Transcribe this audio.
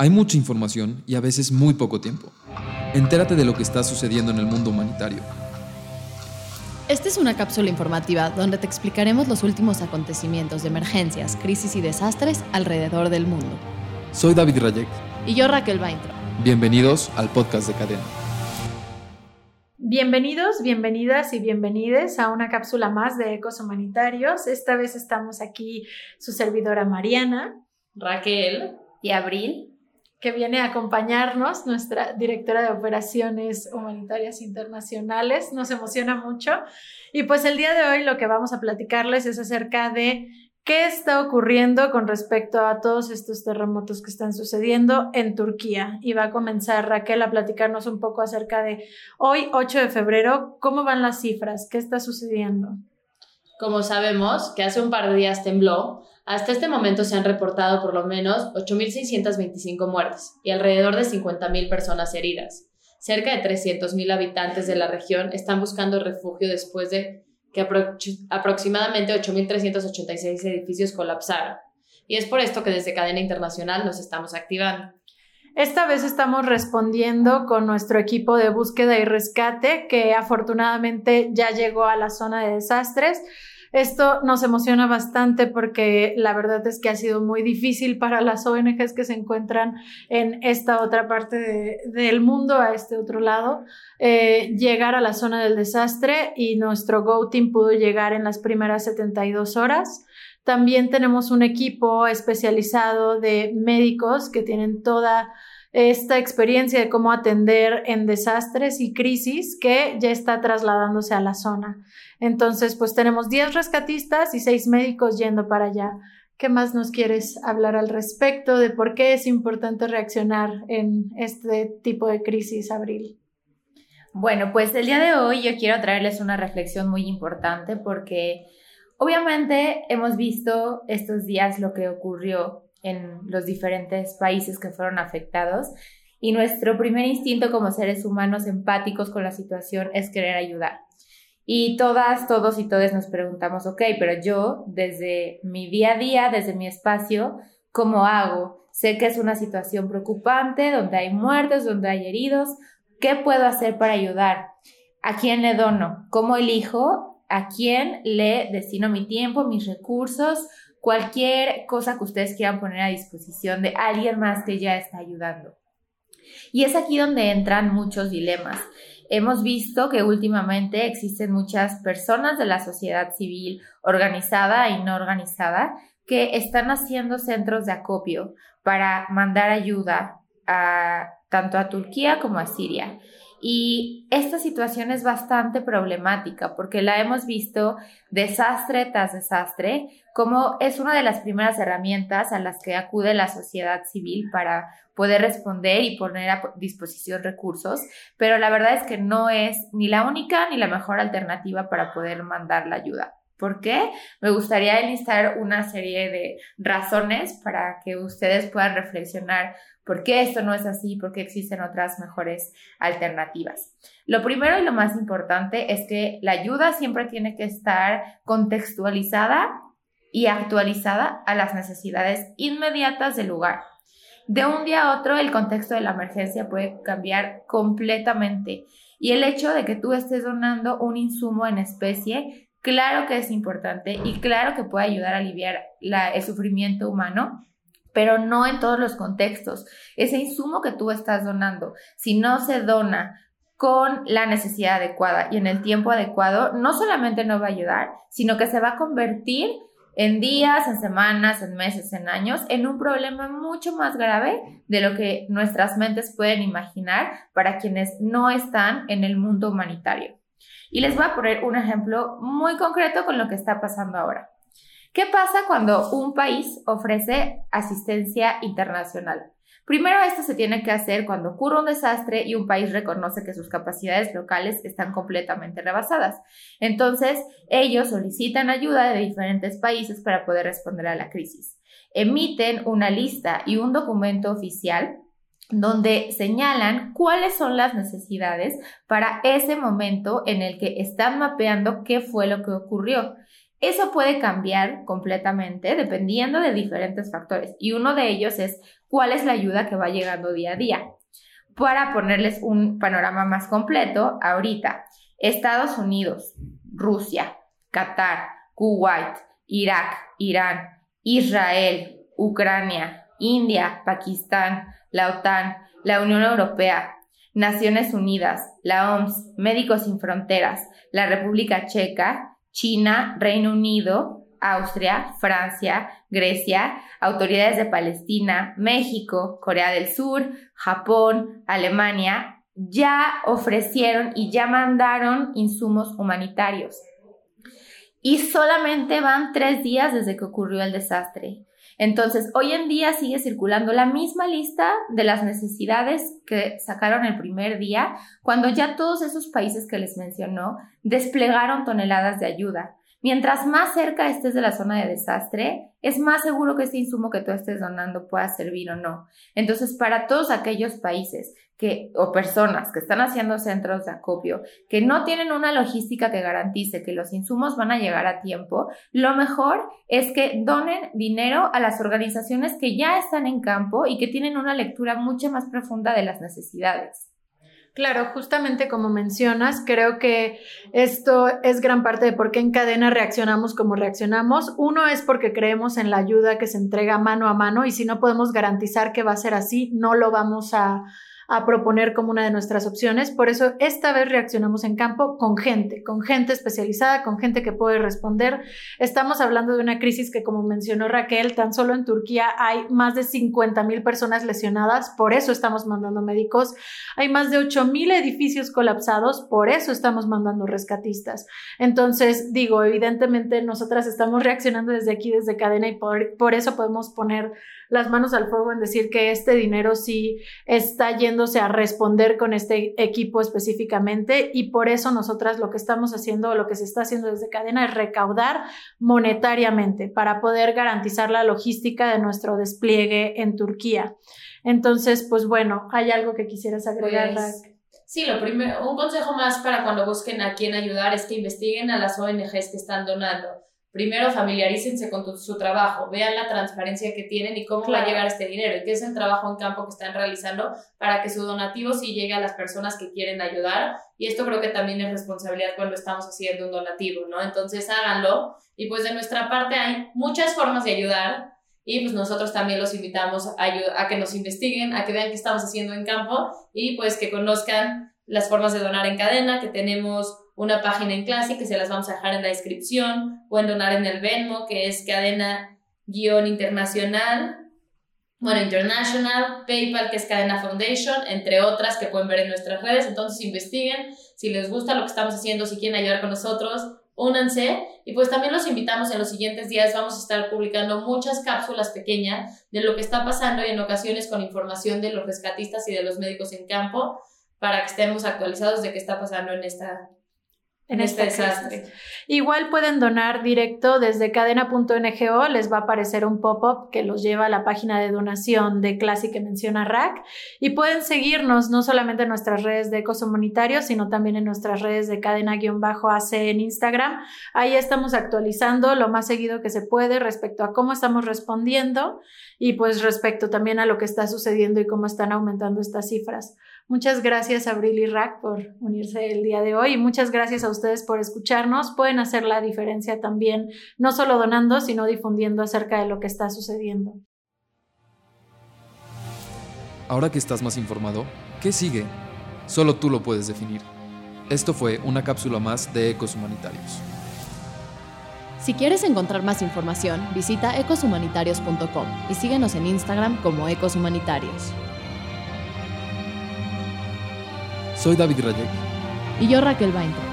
Hay mucha información y a veces muy poco tiempo. Entérate de lo que está sucediendo en el mundo humanitario. Esta es una cápsula informativa donde te explicaremos los últimos acontecimientos de emergencias, crisis y desastres alrededor del mundo. Soy David Rayek. Y yo Raquel Baintro. Bienvenidos al podcast de Cadena. Bienvenidos, bienvenidas y bienvenides a una cápsula más de Ecos Humanitarios. Esta vez estamos aquí su servidora Mariana, Raquel y Abril que viene a acompañarnos, nuestra directora de Operaciones Humanitarias Internacionales. Nos emociona mucho. Y pues el día de hoy lo que vamos a platicarles es acerca de qué está ocurriendo con respecto a todos estos terremotos que están sucediendo en Turquía. Y va a comenzar Raquel a platicarnos un poco acerca de hoy, 8 de febrero, cómo van las cifras, qué está sucediendo. Como sabemos que hace un par de días tembló, hasta este momento se han reportado por lo menos 8.625 muertes y alrededor de 50.000 personas heridas. Cerca de 300.000 habitantes de la región están buscando refugio después de que aproximadamente 8.386 edificios colapsaron. Y es por esto que desde Cadena Internacional nos estamos activando. Esta vez estamos respondiendo con nuestro equipo de búsqueda y rescate que afortunadamente ya llegó a la zona de desastres esto nos emociona bastante porque la verdad es que ha sido muy difícil para las ONGs que se encuentran en esta otra parte del mundo, a este otro lado, eh, llegar a la zona del desastre y nuestro Go Team pudo llegar en las primeras 72 horas. También tenemos un equipo especializado de médicos que tienen toda esta experiencia de cómo atender en desastres y crisis que ya está trasladándose a la zona. Entonces, pues tenemos 10 rescatistas y 6 médicos yendo para allá. ¿Qué más nos quieres hablar al respecto de por qué es importante reaccionar en este tipo de crisis, Abril? Bueno, pues el día de hoy yo quiero traerles una reflexión muy importante porque obviamente hemos visto estos días lo que ocurrió en los diferentes países que fueron afectados y nuestro primer instinto como seres humanos empáticos con la situación es querer ayudar. Y todas, todos y todas nos preguntamos, ok, pero yo desde mi día a día, desde mi espacio, ¿cómo hago? Sé que es una situación preocupante, donde hay muertes, donde hay heridos. ¿Qué puedo hacer para ayudar? ¿A quién le dono? ¿Cómo elijo? ¿A quién le destino mi tiempo, mis recursos? cualquier cosa que ustedes quieran poner a disposición de alguien más que ya está ayudando. Y es aquí donde entran muchos dilemas. Hemos visto que últimamente existen muchas personas de la sociedad civil organizada y no organizada que están haciendo centros de acopio para mandar ayuda tanto a Turquía como a Siria. Y esta situación es bastante problemática porque la hemos visto desastre tras desastre, como es una de las primeras herramientas a las que acude la sociedad civil para poder responder y poner a disposición recursos, pero la verdad es que no es ni la única ni la mejor alternativa para poder mandar la ayuda. ¿Por qué? Me gustaría enlistar una serie de razones para que ustedes puedan reflexionar por qué esto no es así, por qué existen otras mejores alternativas. Lo primero y lo más importante es que la ayuda siempre tiene que estar contextualizada y actualizada a las necesidades inmediatas del lugar. De un día a otro el contexto de la emergencia puede cambiar completamente y el hecho de que tú estés donando un insumo en especie, claro que es importante y claro que puede ayudar a aliviar el sufrimiento humano, pero no en todos los contextos. Ese insumo que tú estás donando, si no se dona con la necesidad adecuada y en el tiempo adecuado, no solamente no va a ayudar, sino que se va a convertir en días, en semanas, en meses, en años, en un problema mucho más grave de lo que nuestras mentes pueden imaginar para quienes no están en el mundo humanitario. Y les voy a poner un ejemplo muy concreto con lo que está pasando ahora. ¿Qué pasa cuando un país ofrece asistencia internacional? Primero, esto se tiene que hacer cuando ocurre un desastre y un país reconoce que sus capacidades locales están completamente rebasadas. Entonces, ellos solicitan ayuda de diferentes países para poder responder a la crisis. Emiten una lista y un documento oficial donde señalan cuáles son las necesidades para ese momento en el que están mapeando qué fue lo que ocurrió. Eso puede cambiar completamente dependiendo de diferentes factores y uno de ellos es cuál es la ayuda que va llegando día a día. Para ponerles un panorama más completo, ahorita Estados Unidos, Rusia, Qatar, Kuwait, Irak, Irán, Israel, Ucrania, India, Pakistán, la OTAN, la Unión Europea, Naciones Unidas, la OMS, Médicos Sin Fronteras, la República Checa, China, Reino Unido, Austria, Francia, Grecia, autoridades de Palestina, México, Corea del Sur, Japón, Alemania, ya ofrecieron y ya mandaron insumos humanitarios. Y solamente van tres días desde que ocurrió el desastre. Entonces, hoy en día sigue circulando la misma lista de las necesidades que sacaron el primer día, cuando ya todos esos países que les mencionó desplegaron toneladas de ayuda. Mientras más cerca estés de la zona de desastre, es más seguro que este insumo que tú estés donando pueda servir o no. Entonces, para todos aquellos países que, o personas que están haciendo centros de acopio, que no tienen una logística que garantice que los insumos van a llegar a tiempo, lo mejor es que donen dinero a las organizaciones que ya están en campo y que tienen una lectura mucho más profunda de las necesidades. Claro, justamente como mencionas, creo que esto es gran parte de por qué en cadena reaccionamos como reaccionamos. Uno es porque creemos en la ayuda que se entrega mano a mano y si no podemos garantizar que va a ser así, no lo vamos a, a proponer como una de nuestras opciones. Por eso esta vez reaccionamos en campo con gente, con gente especializada, con gente que puede responder. Estamos hablando de una crisis que, como mencionó Raquel, tan solo en Turquía hay más de 50 mil personas lesionadas, por eso estamos mandando médicos. Hay más de 8 mil edificios colapsados, por eso estamos mandando rescatistas. Entonces, digo, evidentemente nosotras estamos reaccionando desde aquí, desde cadena, y por, por eso podemos poner las manos al fuego en decir que este dinero sí está yéndose a responder con este equipo específicamente y por eso nosotras lo que estamos haciendo o lo que se está haciendo desde cadena es recaudar monetariamente para poder garantizar la logística de nuestro despliegue en Turquía. Entonces, pues bueno, ¿hay algo que quisieras agregar, pues, Sí, lo primero, un consejo más para cuando busquen a quién ayudar es que investiguen a las ONGs que están donando primero familiarícense con su trabajo, vean la transparencia que tienen y cómo va a llegar este dinero y qué es el trabajo en campo que están realizando para que su donativo sí llegue a las personas que quieren ayudar. Y esto creo que también es responsabilidad cuando estamos haciendo un donativo, ¿no? Entonces háganlo y pues de nuestra parte hay muchas formas de ayudar y pues nosotros también los invitamos a, a que nos investiguen, a que vean qué estamos haciendo en campo y pues que conozcan las formas de donar en cadena, que tenemos una página en clase que se las vamos a dejar en la descripción, pueden donar en el Venmo, que es cadena-internacional, bueno, International, PayPal, que es Cadena Foundation, entre otras que pueden ver en nuestras redes. Entonces investiguen, si les gusta lo que estamos haciendo, si quieren ayudar con nosotros, únanse. Y pues también los invitamos en los siguientes días, vamos a estar publicando muchas cápsulas pequeñas de lo que está pasando y en ocasiones con información de los rescatistas y de los médicos en campo para que estemos actualizados de qué está pasando en esta en este desastre. Igual pueden donar directo desde cadena.ngo, les va a aparecer un pop-up que los lleva a la página de donación de clase que menciona Rack y pueden seguirnos no solamente en nuestras redes de Ecos Humanitarios, sino también en nuestras redes de cadena-AC en Instagram. Ahí estamos actualizando lo más seguido que se puede respecto a cómo estamos respondiendo y pues respecto también a lo que está sucediendo y cómo están aumentando estas cifras. Muchas gracias Abril y Rack por unirse el día de hoy y muchas gracias a ustedes por escucharnos. Pueden hacer la diferencia también, no solo donando, sino difundiendo acerca de lo que está sucediendo. Ahora que estás más informado, ¿qué sigue? Solo tú lo puedes definir. Esto fue una cápsula más de Ecos Humanitarios. Si quieres encontrar más información, visita ecoshumanitarios.com y síguenos en Instagram como Ecos Humanitarios. Soy David Rayek. Y yo Raquel Bainter.